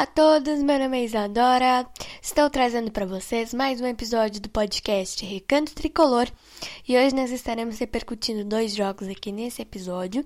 Olá a todos, meu nome é Isadora. Estou trazendo para vocês mais um episódio do podcast Recanto Tricolor e hoje nós estaremos repercutindo dois jogos aqui nesse episódio.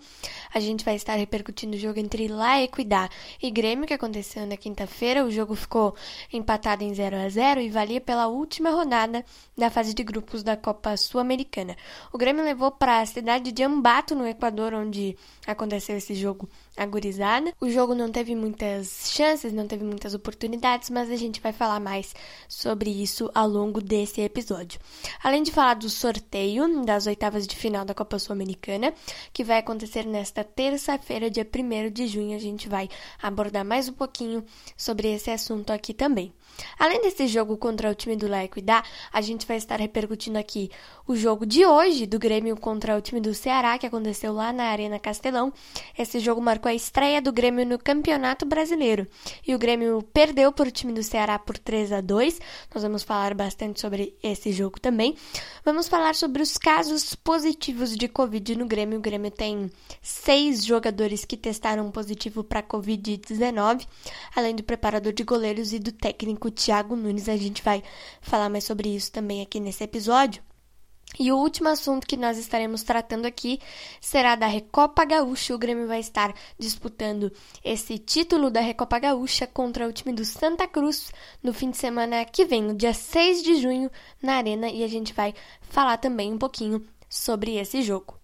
A gente vai estar repercutindo o jogo entre La Equidad e Grêmio que aconteceu na quinta-feira. O jogo ficou empatado em 0 a 0 e valia pela última rodada da fase de grupos da Copa Sul-Americana. O Grêmio levou para a cidade de Ambato, no Equador, onde aconteceu esse jogo agorizada. O jogo não teve muitas chances, não teve muitas oportunidades, mas a gente vai falar mais sobre isso ao longo desse episódio. Além de falar do sorteio das oitavas de final da Copa Sul-Americana, que vai acontecer nesta terça-feira, dia 1 de junho, a gente vai abordar mais um pouquinho sobre esse assunto aqui também. Além desse jogo contra o time do La Equidad, a gente vai estar repercutindo aqui o jogo de hoje do Grêmio contra o time do Ceará, que aconteceu lá na Arena Castelão. Esse jogo marcou a estreia do Grêmio no Campeonato Brasileiro. E o Grêmio perdeu para o time do Ceará por 3 a 2. Nós vamos falar bastante sobre esse jogo também. Vamos falar sobre os casos positivos de Covid no Grêmio. O Grêmio tem seis jogadores que testaram positivo para Covid-19, além do preparador de goleiros e do técnico Thiago Nunes. A gente vai falar mais sobre isso também aqui nesse episódio. E o último assunto que nós estaremos tratando aqui será da Recopa Gaúcha. O Grêmio vai estar disputando esse título da Recopa Gaúcha contra o time do Santa Cruz no fim de semana que vem, no dia 6 de junho, na Arena, e a gente vai falar também um pouquinho sobre esse jogo.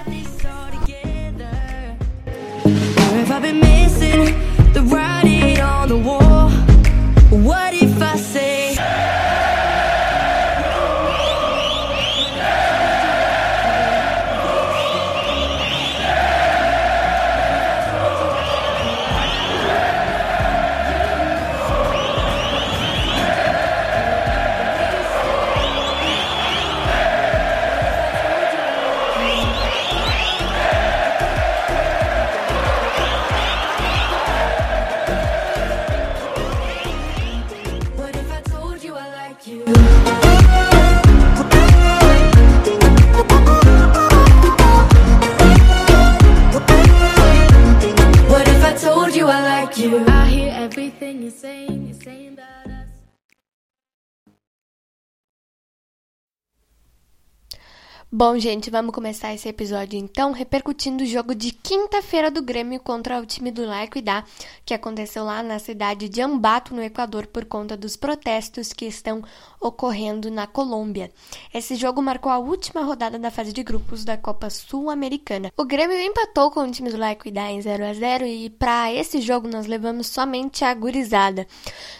Bom, gente, vamos começar esse episódio então repercutindo o jogo de quinta-feira do Grêmio contra o time do La Equidad, que aconteceu lá na cidade de Ambato, no Equador, por conta dos protestos que estão ocorrendo na Colômbia. Esse jogo marcou a última rodada da fase de grupos da Copa Sul-Americana. O Grêmio empatou com o time do La Equidad em 0 a 0 e para esse jogo nós levamos somente a gurizada.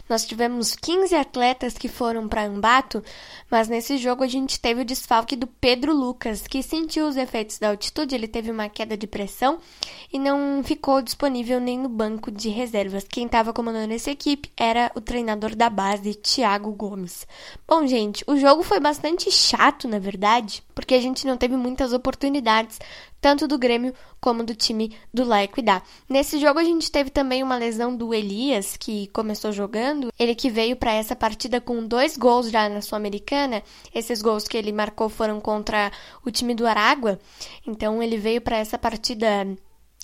Nós tivemos 15 atletas que foram para Ambato, mas nesse jogo a gente teve o desfalque do Pedro Lucas, que sentiu os efeitos da altitude, ele teve uma queda de pressão e não ficou disponível nem no banco de reservas. Quem estava comandando essa equipe era o treinador da base, Thiago Gomes. Bom, gente, o jogo foi bastante chato, na verdade, porque a gente não teve muitas oportunidades, tanto do Grêmio como do time do La Equidad. Nesse jogo a gente teve também uma lesão do Elias, que começou jogando, ele que veio para essa partida com dois gols já na Sul-Americana. Esses gols que ele marcou foram contra o time do Aragua. Então ele veio para essa partida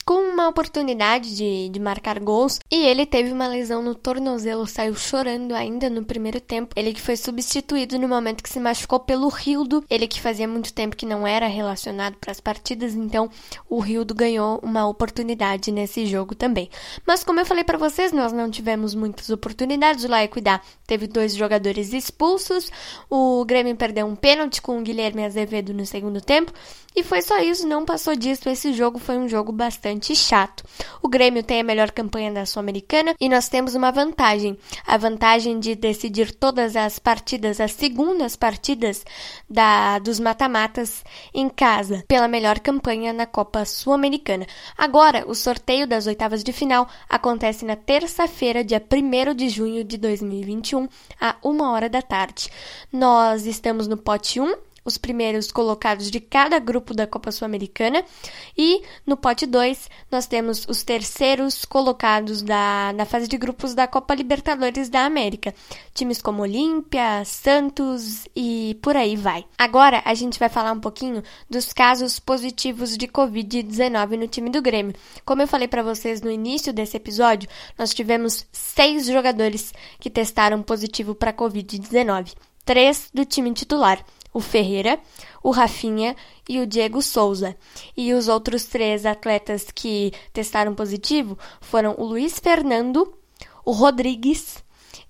com uma oportunidade de, de marcar gols e ele teve uma lesão no tornozelo, saiu chorando ainda no primeiro tempo. Ele que foi substituído no momento que se machucou pelo Rildo, ele que fazia muito tempo que não era relacionado para as partidas, então o Rildo ganhou uma oportunidade nesse jogo também. Mas como eu falei para vocês, nós não tivemos muitas oportunidades. O Laequidá teve dois jogadores expulsos, o Grêmio perdeu um pênalti com o Guilherme Azevedo no segundo tempo e foi só isso, não passou disso. Esse jogo foi um jogo bastante bastante chato. O Grêmio tem a melhor campanha da Sul-Americana e nós temos uma vantagem, a vantagem de decidir todas as partidas, as segundas partidas da dos mata-matas em casa, pela melhor campanha na Copa Sul-Americana. Agora, o sorteio das oitavas de final acontece na terça-feira, dia 1 de junho de 2021, a uma hora da tarde. Nós estamos no pote 1 os primeiros colocados de cada grupo da Copa Sul-Americana. E no pote 2, nós temos os terceiros colocados da, na fase de grupos da Copa Libertadores da América. Times como Olímpia, Santos e por aí vai. Agora a gente vai falar um pouquinho dos casos positivos de Covid-19 no time do Grêmio. Como eu falei para vocês no início desse episódio, nós tivemos seis jogadores que testaram positivo para Covid-19. Três do time titular o Ferreira, o Rafinha e o Diego Souza. E os outros três atletas que testaram positivo foram o Luiz Fernando, o Rodrigues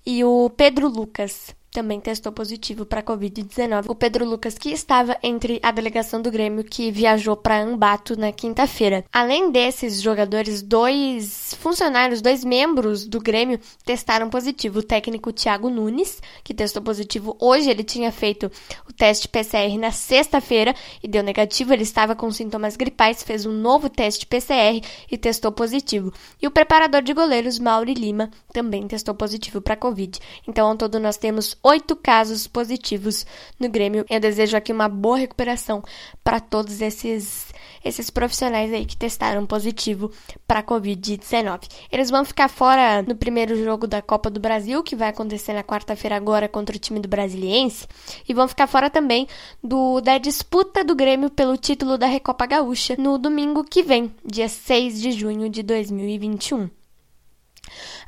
e o Pedro Lucas também testou positivo para Covid-19. O Pedro Lucas, que estava entre a delegação do Grêmio que viajou para Ambato na quinta-feira. Além desses jogadores, dois funcionários, dois membros do Grêmio testaram positivo. O técnico Thiago Nunes, que testou positivo hoje, ele tinha feito o teste PCR na sexta-feira e deu negativo. Ele estava com sintomas gripais, fez um novo teste PCR e testou positivo. E o preparador de goleiros, Mauri Lima, também testou positivo para Covid. Então, ao todo, nós temos oito casos positivos no Grêmio. Eu desejo aqui uma boa recuperação para todos esses esses profissionais aí que testaram positivo para Covid-19. Eles vão ficar fora no primeiro jogo da Copa do Brasil, que vai acontecer na quarta-feira agora contra o time do Brasiliense, e vão ficar fora também do da disputa do Grêmio pelo título da Recopa Gaúcha no domingo que vem, dia 6 de junho de 2021.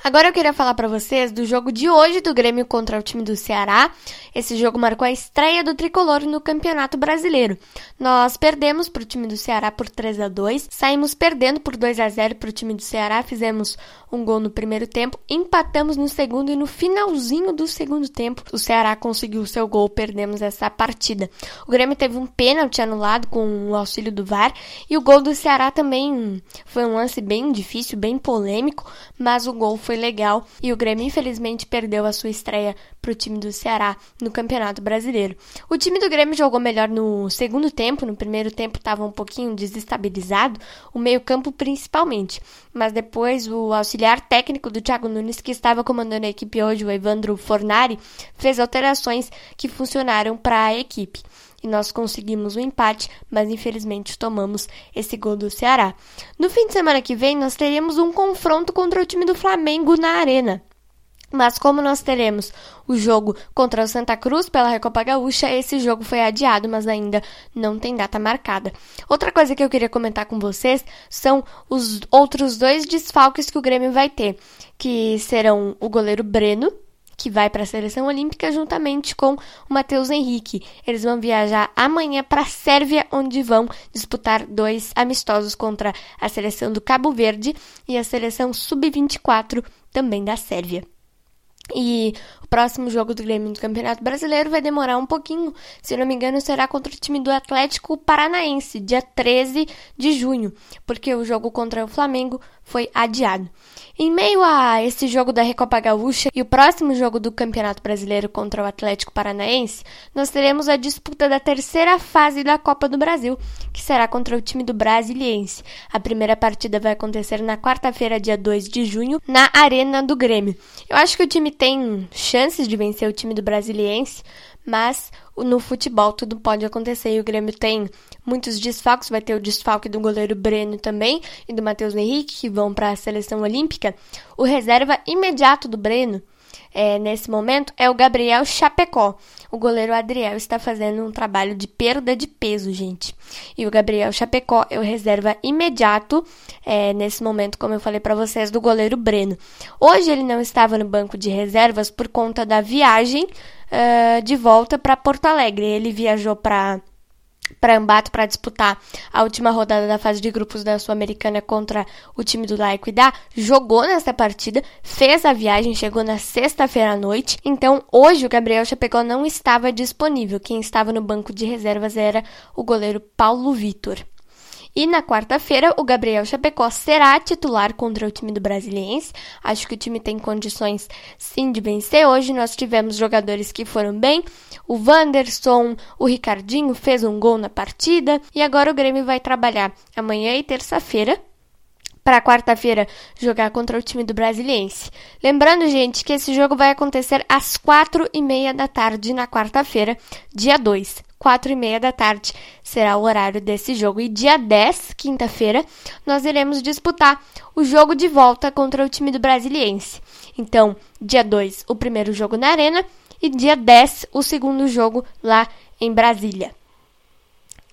Agora eu queria falar para vocês do jogo de hoje do Grêmio contra o time do Ceará. Esse jogo marcou a estreia do tricolor no Campeonato Brasileiro. Nós perdemos para o time do Ceará por 3 a 2, saímos perdendo por 2 a 0 para o time do Ceará, fizemos um gol no primeiro tempo, empatamos no segundo e no finalzinho do segundo tempo o Ceará conseguiu o seu gol, perdemos essa partida. O Grêmio teve um pênalti anulado com o auxílio do VAR e o gol do Ceará também foi um lance bem difícil, bem polêmico, mas o gol foi legal e o Grêmio infelizmente perdeu a sua estreia para o time do Ceará no Campeonato Brasileiro. O time do Grêmio jogou melhor no segundo tempo, no primeiro tempo estava um pouquinho desestabilizado, o meio-campo principalmente, mas depois o auxiliar técnico do Thiago Nunes, que estava comandando a equipe hoje, o Evandro Fornari, fez alterações que funcionaram para a equipe e nós conseguimos o um empate, mas infelizmente tomamos esse gol do Ceará. No fim de semana que vem, nós teremos um confronto contra o time do Flamengo na Arena. Mas como nós teremos o jogo contra o Santa Cruz pela Recopa Gaúcha, esse jogo foi adiado, mas ainda não tem data marcada. Outra coisa que eu queria comentar com vocês são os outros dois desfalques que o Grêmio vai ter, que serão o goleiro Breno, que vai para a seleção olímpica juntamente com o Matheus Henrique. Eles vão viajar amanhã para a Sérvia, onde vão disputar dois amistosos contra a seleção do Cabo Verde e a seleção sub-24 também da Sérvia. E o próximo jogo do Grêmio no Campeonato Brasileiro vai demorar um pouquinho. Se não me engano, será contra o time do Atlético Paranaense, dia 13 de junho, porque o jogo contra o Flamengo foi adiado. Em meio a esse jogo da Recopa Gaúcha e o próximo jogo do Campeonato Brasileiro contra o Atlético Paranaense, nós teremos a disputa da terceira fase da Copa do Brasil, que será contra o time do Brasiliense. A primeira partida vai acontecer na quarta-feira, dia 2 de junho, na Arena do Grêmio. Eu acho que o time tem chances de vencer o time do Brasiliense, mas no futebol tudo pode acontecer e o Grêmio tem muitos desfalques, vai ter o desfalque do goleiro Breno também e do Matheus Henrique que vão para a seleção olímpica. O reserva imediato do Breno é, nesse momento é o Gabriel Chapecó. O goleiro Adriel está fazendo um trabalho de perda de peso, gente. E o Gabriel Chapecó é o reserva imediato é, nesse momento, como eu falei para vocês, do goleiro Breno. Hoje ele não estava no banco de reservas por conta da viagem uh, de volta para Porto Alegre. Ele viajou para para Ambato para disputar a última rodada da fase de grupos da Sul-Americana contra o time do La Equidad, jogou nessa partida, fez a viagem, chegou na sexta-feira à noite. Então, hoje o Gabriel Chapecó não estava disponível. Quem estava no banco de reservas era o goleiro Paulo Vitor. E na quarta-feira, o Gabriel Chapecó será titular contra o time do Brasiliense. Acho que o time tem condições sim de vencer. Hoje nós tivemos jogadores que foram bem. O Wanderson, o Ricardinho fez um gol na partida. E agora o Grêmio vai trabalhar amanhã e terça-feira para quarta-feira jogar contra o time do Brasiliense. Lembrando, gente, que esse jogo vai acontecer às quatro e meia da tarde na quarta-feira, dia 2. Quatro e meia da tarde será o horário desse jogo. E dia 10, quinta-feira, nós iremos disputar o jogo de volta contra o time do Brasiliense. Então, dia 2, o primeiro jogo na Arena e dia 10, o segundo jogo lá em Brasília.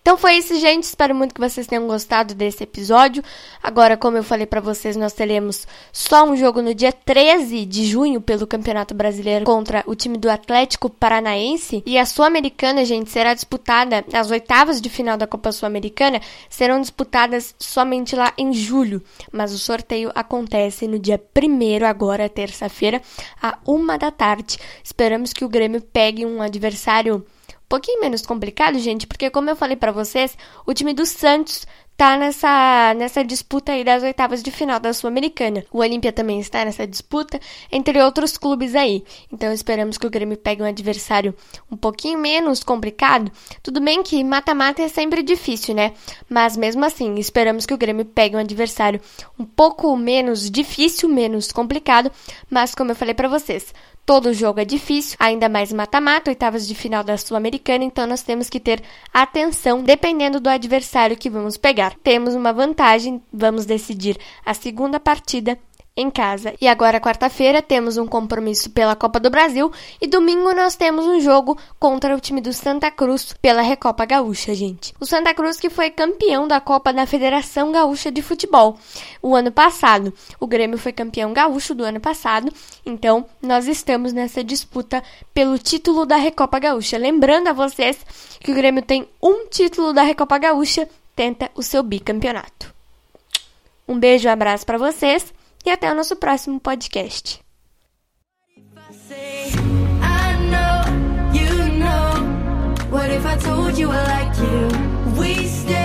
Então foi isso, gente. Espero muito que vocês tenham gostado desse episódio. Agora, como eu falei para vocês, nós teremos só um jogo no dia 13 de junho pelo Campeonato Brasileiro contra o time do Atlético Paranaense. E a Sul-Americana, gente, será disputada, as oitavas de final da Copa Sul-Americana serão disputadas somente lá em julho. Mas o sorteio acontece no dia 1 agora, terça-feira, a uma da tarde. Esperamos que o Grêmio pegue um adversário pouquinho menos complicado, gente, porque como eu falei para vocês, o time do Santos tá nessa, nessa disputa aí das oitavas de final da Sul-Americana. O Olímpia também está nessa disputa, entre outros clubes aí. Então esperamos que o Grêmio pegue um adversário um pouquinho menos complicado. Tudo bem que mata-mata é sempre difícil, né? Mas mesmo assim, esperamos que o Grêmio pegue um adversário um pouco menos difícil, menos complicado. Mas como eu falei para vocês, Todo jogo é difícil, ainda mais mata-mata, oitavas de final da Sul-Americana, então nós temos que ter atenção dependendo do adversário que vamos pegar. Temos uma vantagem, vamos decidir a segunda partida em casa. E agora, quarta-feira, temos um compromisso pela Copa do Brasil e domingo nós temos um jogo contra o time do Santa Cruz pela Recopa Gaúcha, gente. O Santa Cruz que foi campeão da Copa da Federação Gaúcha de Futebol o ano passado. O Grêmio foi campeão gaúcho do ano passado, então nós estamos nessa disputa pelo título da Recopa Gaúcha. Lembrando a vocês que o Grêmio tem um título da Recopa Gaúcha, tenta o seu bicampeonato. Um beijo, um abraço para vocês e até o nosso próximo podcast. What if I told you I like you? We stay,